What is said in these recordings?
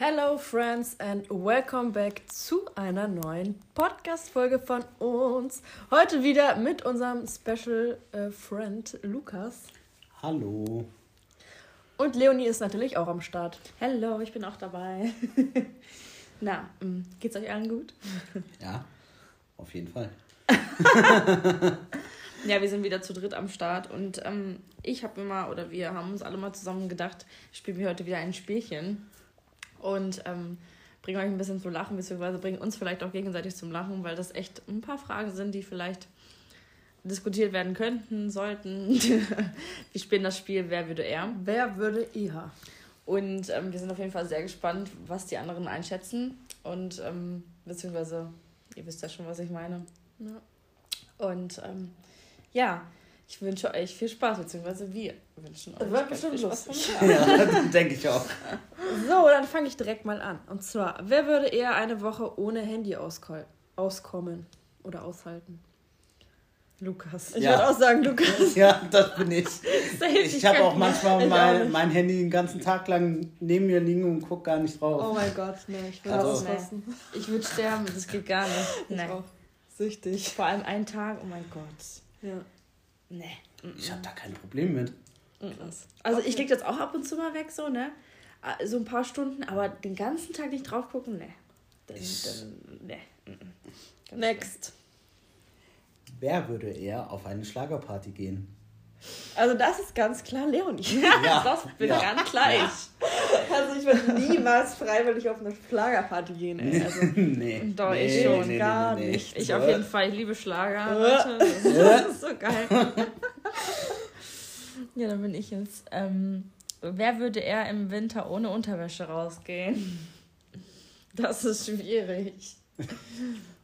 Hello, friends, and welcome back zu einer neuen Podcast-Folge von uns. Heute wieder mit unserem Special äh, Friend Lukas. Hallo. Und Leonie ist natürlich auch am Start. Hallo, ich bin auch dabei. Na, mm, geht's euch allen gut? Ja, auf jeden Fall. Ja, wir sind wieder zu dritt am Start und ähm, ich habe mir mal, oder wir haben uns alle mal zusammen gedacht, spielen wir heute wieder ein Spielchen und ähm, bringen euch ein bisschen zum Lachen, beziehungsweise bringen uns vielleicht auch gegenseitig zum Lachen, weil das echt ein paar Fragen sind, die vielleicht diskutiert werden könnten, sollten. wir spielen das Spiel Wer würde er? Wer würde eher? Und ähm, wir sind auf jeden Fall sehr gespannt, was die anderen einschätzen. Und ähm, beziehungsweise, ihr wisst ja schon, was ich meine. Ja. Und ähm, ja, ich wünsche euch viel Spaß, beziehungsweise wir wünschen euch Das wird bestimmt viel Spaß lustig. Ja, denke ich auch. So, dann fange ich direkt mal an. Und zwar, wer würde eher eine Woche ohne Handy auskommen oder aushalten? Lukas. Ich Ja. würde auch sagen, Lukas. Ja, das bin ich. Safe, Ich habe auch manchmal Ich auch mein, mein Handy den ganzen Tag lang neben mir liegen und guck gar nicht drauf. Oh mein Gott, nee, ich würde Also- ausrasten. Ich würde sterben, das geht gar nicht. Ich Nee. auch. Süchtig. Vor allem einen Tag, oh mein Gott. Ja, Nee. Ich habe da kein Problem mit. krass. Also ich leg das auch ab und zu mal weg, so, ne? Ah, So ein paar Stunden, aber den ganzen Tag nicht drauf gucken, ne. Dann, Ich- dann, ne. Next. Wer würde eher auf eine Schlagerparty gehen? Also das ist ganz klar Leonie. Ja. Das bin Ja. ganz gleich. Also ich würde niemals freiwillig auf eine Schlagerparty gehen, ey. Also, nee. Doch, nee, ich schon, gar nicht. Ich auf jeden Fall, ich liebe Schlager. Äh. Leute. Das ist so geil. ja, dann bin ich jetzt. Ähm, wer würde eher im Winter ohne Unterwäsche rausgehen? Das ist schwierig.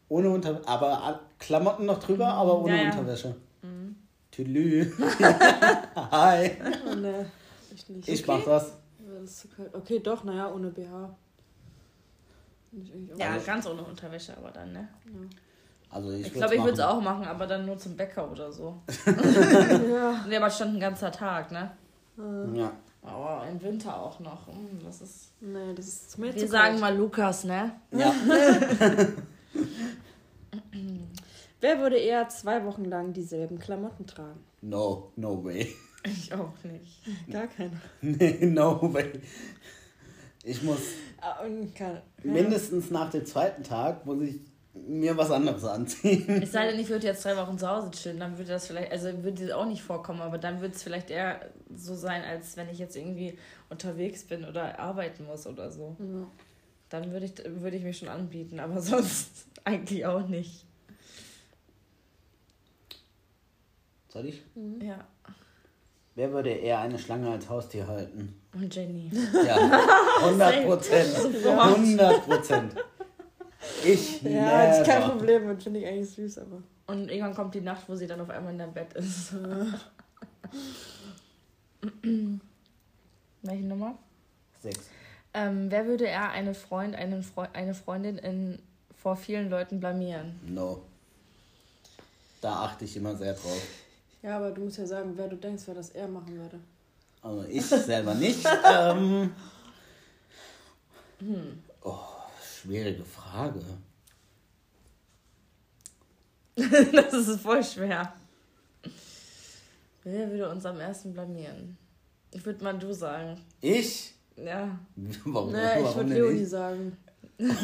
Ohne Unter aber a- Klamotten noch drüber, aber ohne Ja, ja. Unterwäsche. Tülü. Hi. oh, ne, ich nicht. Ich okay. mach das. Ja, das. Okay, doch, naja, ohne BH. Ja, Also- ganz ohne Unterwäsche, aber dann, ne? Also ich, glaube, ich würde es auch machen, aber dann nur zum Bäcker oder so. ja. Nee, aber stand ein ganzer Tag, ne? Äh, Ja. Aber im Winter auch noch. Hm, das ist. nee, das ist mir Wir zu sagen kalt. mal Lukas, ne? Ja. Wer würde eher zwei Wochen lang dieselben Klamotten tragen? No, no way. Ich auch nicht. Gar keiner. Nee, no way. Ich muss Ah, keine. mindestens nach dem zweiten Tag muss ich mir was anderes anziehen. Es sei denn, ich würde jetzt zwei Wochen zu Hause chillen, dann würde das vielleicht, also würde das auch nicht vorkommen, aber dann würde es vielleicht eher so sein, als wenn ich jetzt irgendwie unterwegs bin oder arbeiten muss oder so. Ja. Dann würde ich, würde ich mich schon anbieten, aber sonst eigentlich auch nicht. Soll ich? Ja. Wer würde eher eine Schlange als Haustier halten? Und Jenny. Ja, 100 Prozent. 100 Prozent. Ich Ja, das ist kein never. Problem und finde ich eigentlich süß, aber. Und irgendwann kommt die Nacht, wo sie dann auf einmal in deinem Bett ist. Welche Nummer? Sechs. Ähm, wer würde eher eine Freund, einen Freu eine Freundin in, vor vielen Leuten blamieren? No. Da achte ich immer sehr drauf. Ja, aber du musst ja sagen, wer du denkst, wer das eher machen würde. Also ich selber nicht. ähm, oh, schwierige Frage. das ist voll schwer. Wer würde uns am ersten blamieren? Ich würde mal du sagen. Ich? Ja. Warum, Nee, ich warum würde denn Leonie ich? sagen.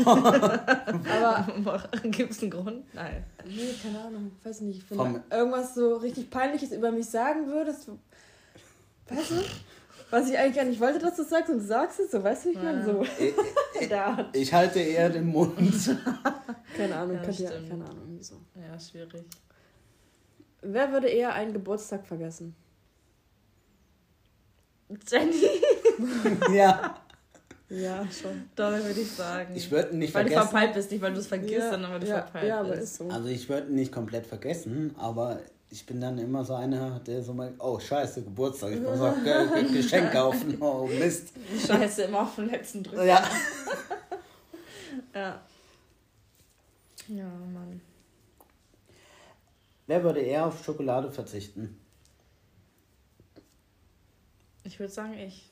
Aber, Gibt es einen Grund? Nein. nee, keine Ahnung, weiß nicht. Wenn Vom- du irgendwas so richtig Peinliches über mich sagen würdest, weißt du? Was ich eigentlich gar nicht wollte, dass du sagst und du sagst es, so weißt du, ich meine so. Ich, Da. ich halte eher den Mund. Keine Ahnung, Ja, ja, keine Ahnung, wieso. Ja, schwierig. Wer würde eher einen Geburtstag vergessen? Jenny? ja. Ja, schon. Doch, würde ich sagen. Ich würde nicht weil du vergessen. verpeilt bist, nicht weil du es vergisst, ja, sondern weil du ja, verpeilt ja, aber bist. ist so. Also ich würde ihn nicht komplett vergessen, aber ich bin dann immer so einer, der so mal, oh scheiße, Geburtstag, ich muss Ge Ge Geschenk kaufen, oh Mist. Scheiße, immer auf den letzten Drücker. Ja. Ja. Ja, Mann. Wer würde eher auf Schokolade verzichten? Ich würde sagen, ich.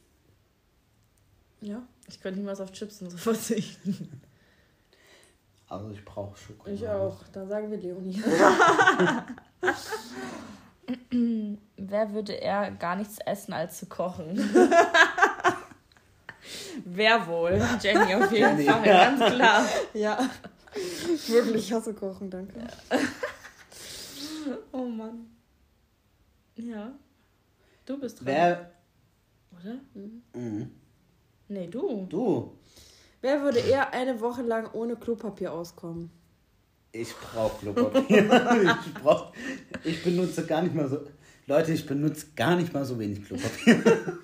Ja. Ich könnte niemals auf Chips und so verzichten. Also ich brauche Schokolade. Ich auch. Da sagen wir Leonie. Wer würde eher gar nichts essen, als zu kochen? Wer wohl? Jenny auf jeden Jenny. Fall, ganz klar. ja. Wirklich, ich hasse Kochen, danke. Oh Mann. Ja. Du bist dran. Wer. Oder? Mhm. Nee, du. Du. Wer würde eher eine Woche lang ohne Klopapier auskommen? Ich brauche Klopapier. ich, brauch, ich benutze gar nicht mal so. Leute, ich benutze gar nicht mal so wenig Klopapier.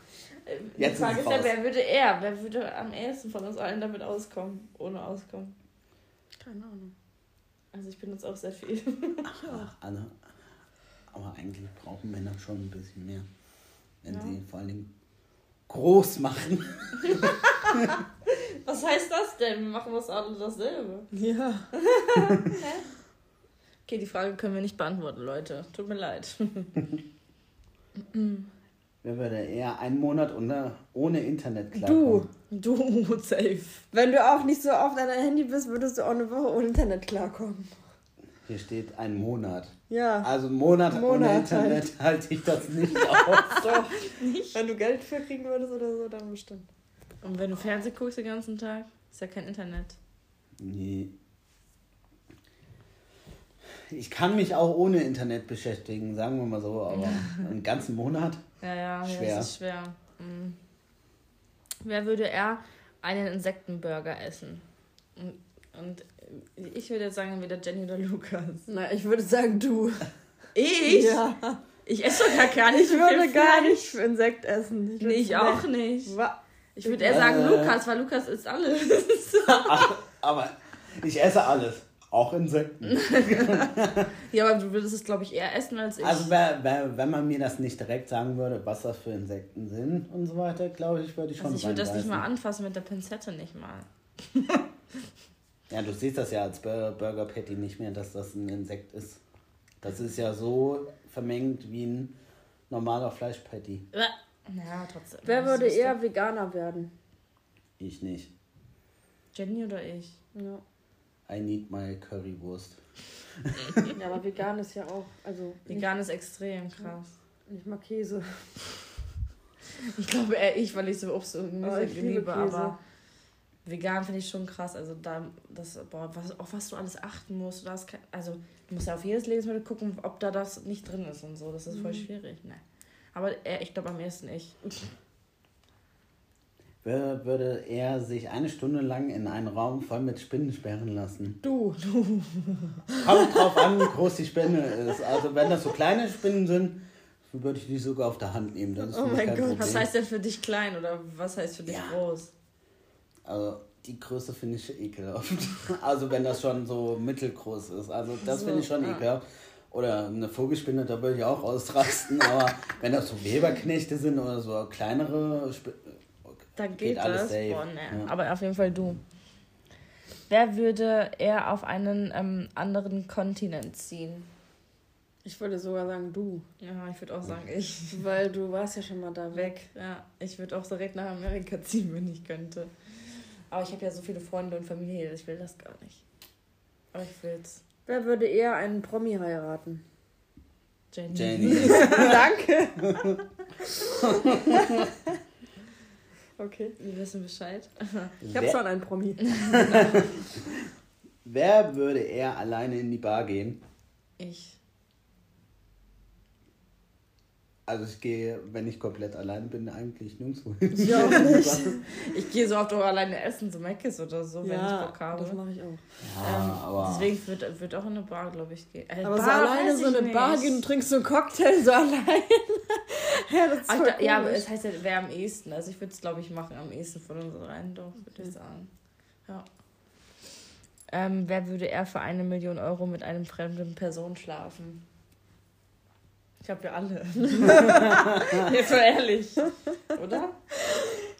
Die Jetzt Frage ist ja, wer würde er? Wer würde am ehesten von uns allen damit auskommen? Ohne auskommen. Keine Ahnung. Also ich benutze auch sehr viel. Ach, alle. Aber eigentlich brauchen Männer schon ein bisschen mehr. Wenn Ja. sie vor allen Dingen groß machen. Was heißt das denn? Wir machen das alle dasselbe. Ja. Okay, die Frage können wir nicht beantworten, Leute. Tut mir leid. Wer würde eher einen Monat ohne, ohne Internet Du. klarkommen? Du, safe. Wenn du auch nicht so oft an deinem Handy bist, würdest du auch eine Woche ohne Internet klarkommen. Hier steht ein Monat. Ja. Also Monat, ohne Monat Internet halte ich das nicht aus. Doch. Wenn du Geld für kriegen würdest oder so, dann bestimmt. Und wenn du Fernsehen guckst den ganzen Tag, ist ja kein Internet. Nee. Ich kann mich auch ohne Internet beschäftigen, sagen wir mal so, aber einen ganzen Monat? Ja, ja, Schwer. ja das ist schwer. Mhm. Wer würde eher einen Insektenburger essen? Und, und ich würde jetzt sagen, entweder Jenny oder Lukas. Na, ich würde sagen, du. Ich? Ja. Ich esse doch gar nicht Ich würde gar nicht Insekt essen. Nee, ich auch nicht. Wa- Ich würde eher sagen Äh. Lukas, weil Lukas isst alles. Ach, aber ich esse alles. Auch Insekten. ja, aber du würdest es, glaube ich, eher essen als ich. Also wer, wer, wenn man mir das nicht direkt sagen würde, was das für Insekten sind und so weiter, glaube ich, würde ich schon also ich würde das nicht mal anfassen mit der Pinzette nicht mal. Ja, du siehst das ja als Bur- Burger Patty nicht mehr, dass das ein Insekt ist. Das ist ja so vermengt wie ein normaler Fleischpatty. Ja, trotzdem. Wer würde eher Veganer werden? Ich nicht. Jenny oder ich? Ja. I need my Currywurst. ja, aber vegan ist ja auch, also Vegan ist extrem krass. nicht, nicht mal Käse. Ich glaube eher ich, weil ich so Obst und Gemüse ich liebe liebe, Käse. aber vegan finde ich schon krass. Also da, das, boah, was, auf was du alles achten musst. Du kein, also du musst ja auf jedes Lebensmittel gucken, ob da das nicht drin ist und so. Das ist voll Mhm. schwierig. Ne. Aber eher, ich glaube am ehesten ich. Wer würde er sich eine Stunde lang in einen Raum voll mit Spinnen sperren lassen? Du. Kommt drauf an, wie groß die Spinne ist. Also wenn das so kleine Spinnen sind, würde ich die sogar auf der Hand nehmen. Oh mein Gott, Problem. Was heißt denn für dich klein oder was heißt für dich Ja. groß? Also die Größe finde ich ekelhaft. Also wenn das schon so mittelgroß ist. Also das So, finde ich schon ah. ekelhaft. Oder eine Vogelspinne, da würde ich auch ausrasten. Aber wenn das so Weberknechte sind oder so kleinere Spinnen, Dann geht, alles das. safe. Boah, ne. Ja. Aber auf jeden Fall du. Wer würde eher auf einen ähm, anderen Kontinent ziehen? Ich würde sogar sagen, du. Ja, ich würde auch sagen ich. Weil du warst ja schon mal da weg. Weg. Ja, ich würde auch direkt nach Amerika ziehen, wenn ich könnte. Aber ich habe ja so viele Freunde und Familie, ich will das gar nicht. Aber ich will's. Wer würde eher einen Promi heiraten? Jenny. Jenny. Danke. okay. Wir wissen Bescheid. Ich habe schon einen Promi. wer würde eher alleine in die Bar gehen? Ich. Also ich gehe, wenn ich komplett allein bin, eigentlich nirgendwo hin. Ich auch nicht. Ich gehe so oft auch alleine essen, so Meckes oder so, wenn ich Ja, Bock habe. das mache ich auch. Ja, Ähm, aber Deswegen wird, wird auch in eine Bar, glaube ich, gehen. Äh, Aber so Bar alleine weiß so ich eine Bar gehen und trinkst so einen Cocktail so allein. ja, das ist Ach, da, ja, aber es heißt ja, wer am ehesten. Also ich würde es, glaube ich, machen am ehesten von uns rein, doch, würde ich sagen. Ja. Ähm, wer würde eher für eine Million Euro mit einem fremden Person schlafen? Ich glaube, wir alle. Jetzt mal ehrlich. Oder?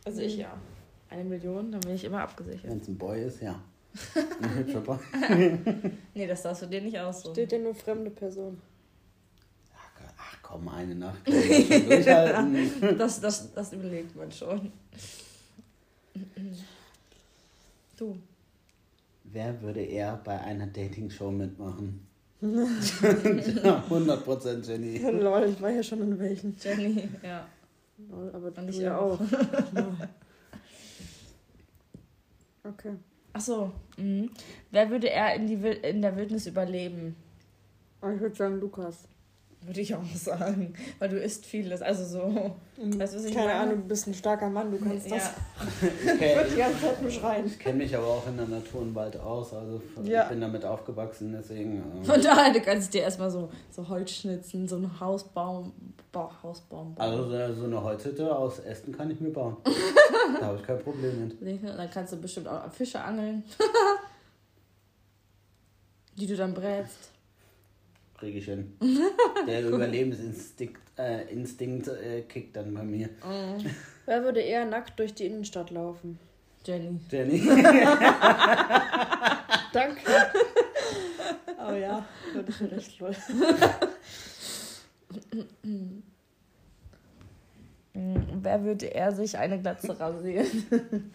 Also ich ja. Eine Million, dann bin ich immer abgesichert. wenn es ein Boy ist, ja. Ein hübscher Boy. Nee, das darfst du dir nicht aussuchen. Steht ja nur fremde Person. Ach, komm, eine Nacht. Das, das, das überlegt man schon. Du. Wer würde eher bei einer Dating-Show mitmachen? 100% Jenny. Lol, ich war ja schon in welchen. Jenny, ja. Lol, aber Und du ich ja auch. auch. okay. Achso. Mhm. Wer würde eher in, die Wil in der Wildnis überleben? Aber ich würde sagen Lukas. Würde ich auch sagen. Weil du isst vieles. Also so. Weißt du, was ich Keine meine? Ahnung, du bist ein starker Mann, du kannst das. Ja. Ich Ich würde die kenne ganze Zeit nur schreien. kenn mich aber auch in der Natur und Wald aus. Also Ja. ich bin damit aufgewachsen, deswegen. äh, Von daher, du kannst dir erstmal so, so Holz schnitzen, so einen Hausbaum, ba Hausbaum bauen. Also so- so eine Holzhütte aus Ästen kann ich mir bauen. da habe ich kein Problem mit. Und dann kannst du bestimmt auch Fische angeln. die du dann brätst. Kriege ich hin. Der Überlebensinstinkt äh, Instinkt, äh, kickt dann bei mir. Wer würde eher nackt durch die Innenstadt laufen? Jenny. Jenny. Danke. oh ja, würde ich recht wohl. Mhm. Wer würde eher sich eine Glatze rasieren?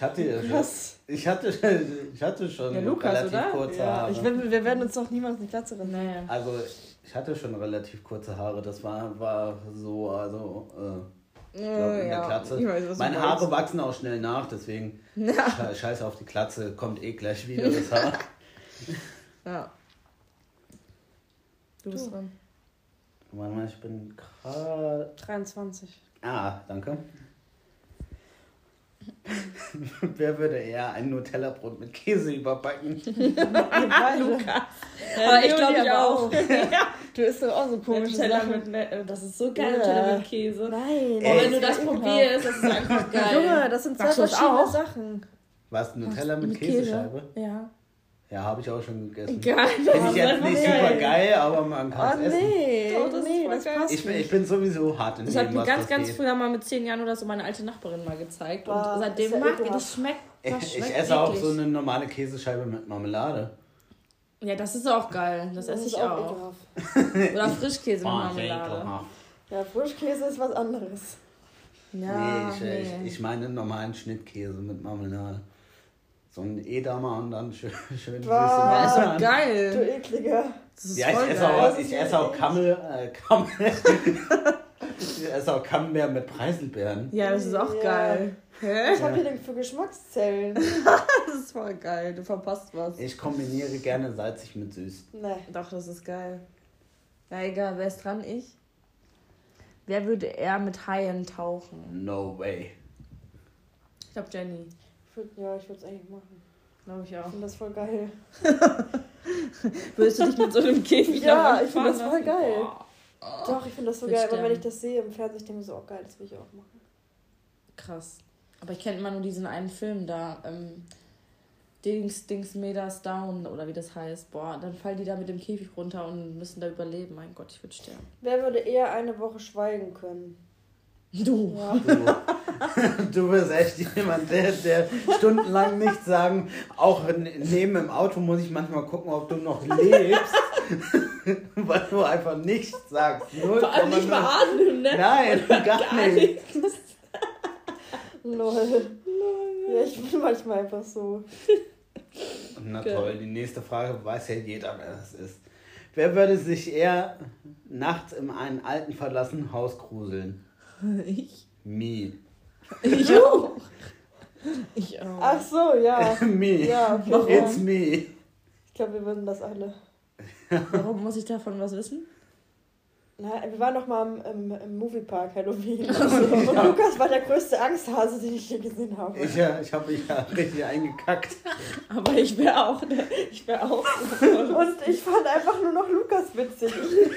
Ich hatte ja schon. Was? Ich hatte, ich hatte schon Ja, Lukas, relativ oder? kurze Ja, Haare. ich, wir werden uns doch niemals eine Glatze rennen. Naja. also ich hatte schon relativ kurze Haare. Das war, war so, also äh, ich glaube in der Glatze. Ich weiß, Meine meinst. Haare wachsen auch schnell nach, deswegen Ja. sche- scheiße auf die Glatze, kommt eh gleich wieder das Haar. ja. Du bist Du. dran. Warte mal, ich bin gerade. 23. Ah, danke. Wer würde eher ein Nutella-Brot mit Käse überbacken? Lukas. Aber ich glaube ich auch. Du isst doch auch so komische Nutella Sachen. mit, Ne- das ist so geil, Ja. Nutella mit Käse. Nein. Boah, wenn du das probierst, das ist einfach geil. Junge, das sind zwei verschiedene? Sachen. Was, Nutella mit, Mit Käsescheibe? Ja. Ja, habe ich auch schon gegessen. Geil. Finde ich jetzt nicht super geil, aber man Oh kann es essen. nee. Doch, das nee, das geil. passt Ich bin, ich bin sowieso hart in Das dem, hat mir ganz, ganz geht. früher mal mit zehn Jahren oder so meine alte Nachbarin mal gezeigt. Boah, und seitdem mag ich das schmeckt. Das Ich, schmeckt ich esse auch so eine normale Käsescheibe mit Marmelade. Ja, das ist auch geil. Das, Das esse ich auch. Oder Frischkäse mit Oh, Marmelade. Ja, Frischkäse ist was anderes. Ja, nee, ich, nee. Ich, ich meine normalen Schnittkäse mit Marmelade. So ein Edamer und dann schön, schön süße Boah. Ja, ist Marmelade. Du geil. ekliger. Das ist Ja, ich esse geil. auch, Das ich esse auch. Kammel, äh, Kammel. ich esse auch Camembert mit Preiselbeeren. Ja, das ist auch Ja. geil. Hä? Was habt ihr denn für Geschmackszellen? Das ist voll geil. Du verpasst was. Ich kombiniere gerne salzig mit süß. Nee. Doch, das ist geil. Na egal, wer ist dran? Ich? Wer würde eher mit Haien tauchen? No way. Ich glaube Jenny. Ich würd, ja, ich würde es eigentlich machen. Glaube ich Ich auch. finde das voll geil. Würdest du dich mit so einem Käfig Ja, ich find fahren das voll geil. Boah. Doch, ich finde das so geil. Aber wenn ich das sehe im Fernsehen, ich denke mir so, oh geil, das will ich auch machen. Krass. Aber ich kenne immer nur diesen einen Film da. Ähm, Dings, Dings, Meters Down oder wie das heißt. Boah, dann fallen die da mit dem Käfig runter und müssen da überleben. Mein Gott, ich würde sterben. Wer würde eher eine Woche schweigen können? Du. Ja. Du, du bist echt jemand, der, der stundenlang nichts sagen. Auch neben im Auto muss ich manchmal gucken, ob du noch lebst. Weil du einfach nichts sagst. Null Vor allem nicht mal null. atmen, ne? Nein, gar nicht. Lol. Ja, ich bin manchmal einfach so. Na Geil. toll, die nächste Frage weiß ja jeder, wer das ist. Wer würde sich eher nachts in einem alten verlassenen Haus gruseln? Ich. Me. Ich auch. Ich auch. Ach so, ja. me. Ja, okay. It's me. Ich glaube, wir würden das alle. Warum muss ich davon was wissen? Na, wir waren doch mal im, im, im Moviepark Halloween. Und Lukas war der größte Angsthase, den ich je gesehen habe. Ich, äh, ich habe mich ja richtig eingekackt. Aber ich wäre auch, ne? ich wäre auch. Und ich fand einfach nur noch Lukas witzig.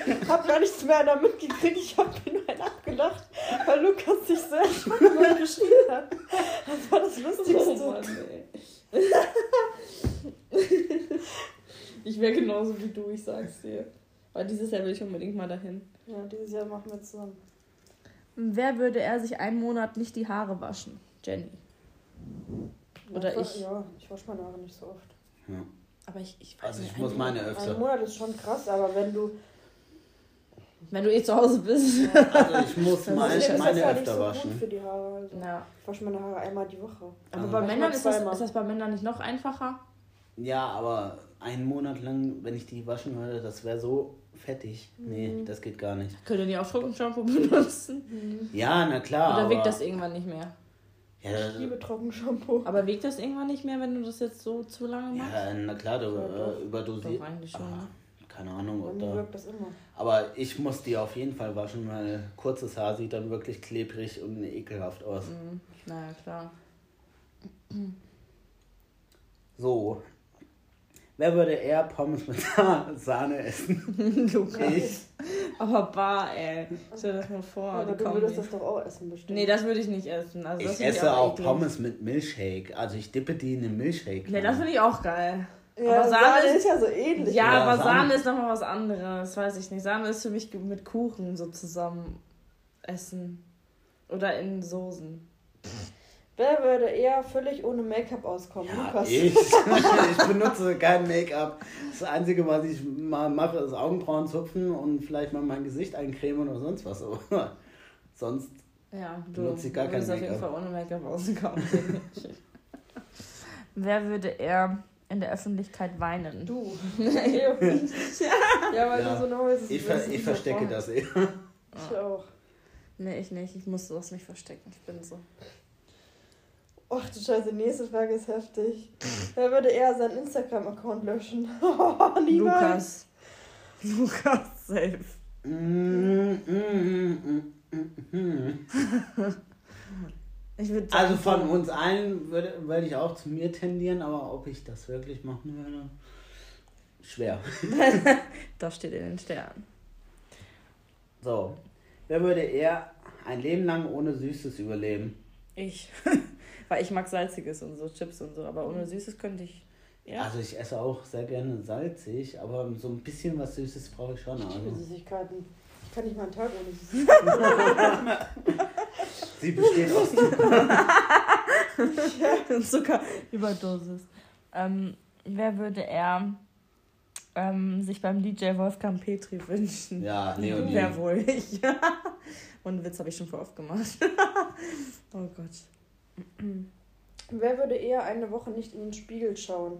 Ich habe gar nichts mehr damit gekriegt. Ich habe mir nur einen abgelacht, weil Lukas sich so erschrocken und geschrien hat. Das war das Lustigste. Oh Mann, ey. Ich wäre genauso wie du, ich sag's dir. Aber dieses Jahr will ich unbedingt mal dahin. Ja, dieses Jahr machen wir zusammen. Wer würde er sich einen Monat nicht die Haare waschen? Jenny. Oder ja, ich. Ja, ich wasche meine Haare nicht so oft. Aber ich, ich weiß Also nicht. ich muss ein meine Ein öfter. Monat ist schon krass, aber wenn du. Wenn du eh zu Hause bist. Also ich muss Außerdem meine, ist das meine ja nicht öfter so waschen. gut für die Haare. Also. Ja. Ich wasche meine Haare einmal die Woche. Aber Ah. bei Männern ist das, ist das bei Männern nicht noch einfacher? Ja, aber einen Monat lang, wenn ich die waschen würde, das wäre so fettig. Nee, Mhm. das geht gar nicht. Könnt ihr die auch Trockenshampoo benutzen? Ja, na klar. Oder aber, wiegt das irgendwann nicht mehr? Ja, Ich liebe Trockenshampoo. Aber wiegt das irgendwann nicht mehr, wenn du das jetzt so zu lange machst? ja, na klar, du Ja, äh. Doch, eigentlich schon, Ah, ne? Keine Ahnung, ob mir da. wirkt das immer. Aber ich muss die auf jeden Fall waschen, weil kurzes Haar sieht dann wirklich klebrig und ekelhaft aus. Mhm. Naja, klar. So. Wer würde eher Pommes mit Sahne essen? Lukas. Ich. Aber bar, ey. Stell dir das mal vor. aber die du würdest das doch auch essen bestimmt. Nee, das würde ich nicht essen. Also, das Ich esse auch eklig. Pommes mit Milchshake. Also ich dippe die in den Milchshake. Nee, das finde ich auch geil. ja, aber Sahne, Sahne ist, ja so ähnlich. Ja, Ja, aber Sahne. Sahne ist nochmal was anderes. Weiß ich nicht. Sahne ist für mich mit Kuchen so zusammen essen. Oder in Soßen. Wer würde eher völlig ohne Make-up auskommen? Ja, Lukas. ich. ich benutze kein Make-up. Das Einzige, was ich mal mache, ist Augenbrauen zupfen und vielleicht mal mein Gesicht eincremen oder sonst was. Aber sonst Ja, du Benutze ich gar kein würdest auf jeden Make-up. Fall ohne Make-up auskommen. Wer würde eher in der Öffentlichkeit weinen? Du. ja, weil Ja. du so neu bist. ich, ver ich verstecke das eh. Ich auch. Nee, ich nicht. Ich muss sowas nicht verstecken. Ich bin so. Ach du Scheiße, die nächste Frage ist heftig. Wer würde eher seinen Instagram-Account löschen? Oh. Lukas. Lukas, safe. Ich würde Also von uns allen würde, würde ich auch zu mir tendieren, aber ob ich das wirklich machen würde, schwer. Das steht in den Sternen. So, wer würde eher ein Leben lang ohne Süßes überleben? Ich. Weil ich mag Salziges und so, Chips und so. Aber ohne Süßes könnte ich. Ja. Also ich esse auch sehr gerne salzig, aber so ein bisschen was Süßes brauche ich schon. Ich liebe Also. Süßigkeiten. Ich kann nicht mal einen Tag ohne Süßigkeiten. Sie besteht aus Zuckerüberdosis. Ähm, wer würde er ähm, sich beim DJ Wolfgang Petri wünschen? Ja, Leonie. Wer wohl ich? Und Witz habe ich schon vor oft gemacht. oh Gott. Wer würde eher eine Woche nicht in den Spiegel schauen?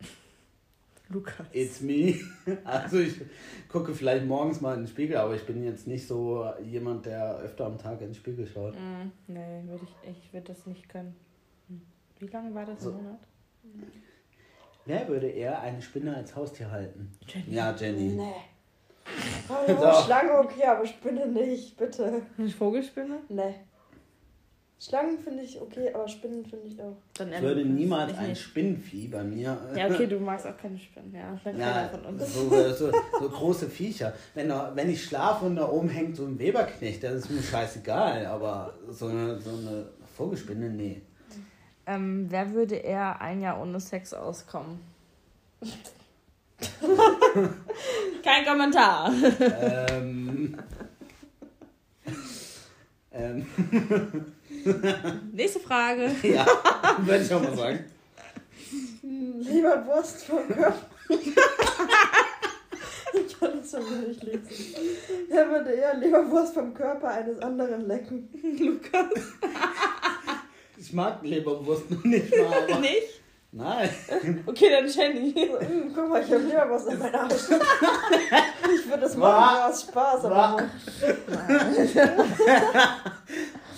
Lukas. It's me. Also ich gucke vielleicht morgens mal in den Spiegel, aber ich bin jetzt nicht so jemand, der öfter am Tag in den Spiegel schaut. Mm, nee, würde ich, ich würde das nicht können. Hm. Wie lange war das So. im Monat? Wer würde eher eine Spinne als Haustier halten? Jenny. Ja, Jenny. Nee. Oh, So. Schlange okay, aber Spinne nicht, bitte. Eine Vogelspinne? Nee. Schlangen finde ich okay, aber Spinnen finde ich auch. Dann Ich würde niemals Ich ein nicht. Spinnenvieh bei mir. Ja, okay, du magst auch keine Spinnen. Ja, Ja, von uns. so, so, so große Viecher. Wenn, wenn ich schlafe und da oben hängt so ein Weberknecht, das ist mir scheißegal. Aber so eine, so eine Vogelspinne, nee. Ähm, wer würde eher ein Jahr ohne Sex auskommen? Kein Kommentar. ähm, ähm, Nächste Frage. ja, würde ich auch mal sagen. Lieber Wurst vom Körper. ich kann das schon wieder nicht lesen. Er würde eher Leberwurst vom Körper eines anderen lecken. Lukas. Ich mag Leberwurst noch nicht mal, aber Nicht? nein. Okay, dann Jenny. Hm, guck mal, ich habe Leberwurst in meiner Hand. Ich würde das machen nur aus Spaß, aber Wa-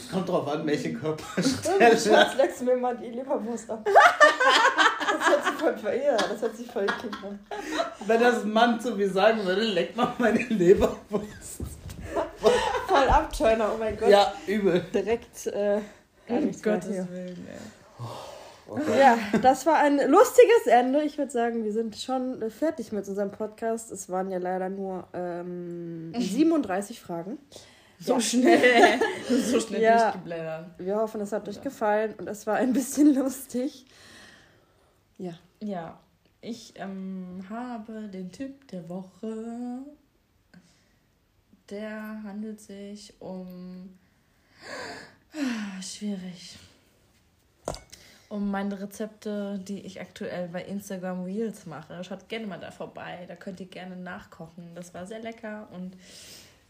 Es kommt drauf an, welche Körperstelle. Schatz, leckst du mir mal die Leberwurst ab. Das hört sich voll verehrt, das hört sich voll an. Wenn das Mann zu mir sagen würde, leck mal meine Leberwurst. Voll Abturner, oh mein Gott. Ja, übel. Direkt, äh, gar nichts mehr Gottes hier. Willen, ey. Ja, das war ein lustiges Ende. Ich würde sagen, wir sind schon äh, fertig mit unserem Podcast. Es waren ja leider nur ähm, 37 Fragen. So Ja. schnell. So schnell Ja. durchgeblättert. Wir hoffen, es hat euch gefallen und es war ein bisschen lustig. Ja. Ja, ich ähm, habe den Tipp der Woche. Der handelt sich um. Ah, Schwierig. um meine Rezepte, die ich aktuell bei Instagram Reels mache. Schaut gerne mal da vorbei. Da könnt ihr gerne nachkochen. Das war sehr lecker und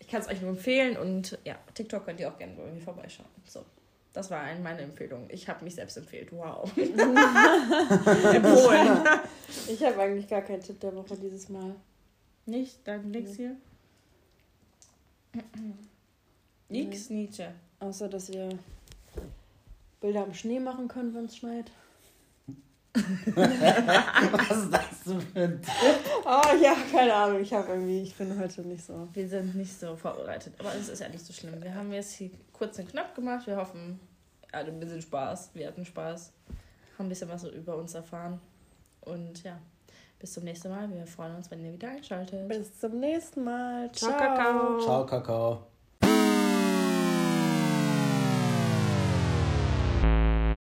ich kann es euch nur empfehlen. Und ja, TikTok könnt ihr auch gerne bei mir vorbeischauen. So, das war eine meine Empfehlung. Ich habe mich selbst empfehlt. Wow. Empfohlen. Ich habe eigentlich gar keinen Tipp der Woche dieses Mal. Nicht? Dann nix hier. Nix, Nietzsche. Außer, dass ihr Bilder am Schnee machen könnt, wenn es schneit. Was ist das für ein Tipp? Oh ja, keine Ahnung. Ich habe irgendwie, ich bin heute nicht so. Wir sind nicht so vorbereitet. Aber es ist ja nicht so schlimm. Wir haben jetzt hier kurz und knapp gemacht. Wir hoffen, hattet ein bisschen Spaß. Wir hatten Spaß. Haben ein bisschen was über uns erfahren. Und ja, bis zum nächsten Mal. Wir freuen uns, wenn ihr wieder einschaltet. Bis zum nächsten Mal. Ciao, Kakao. Ciao, Kakao.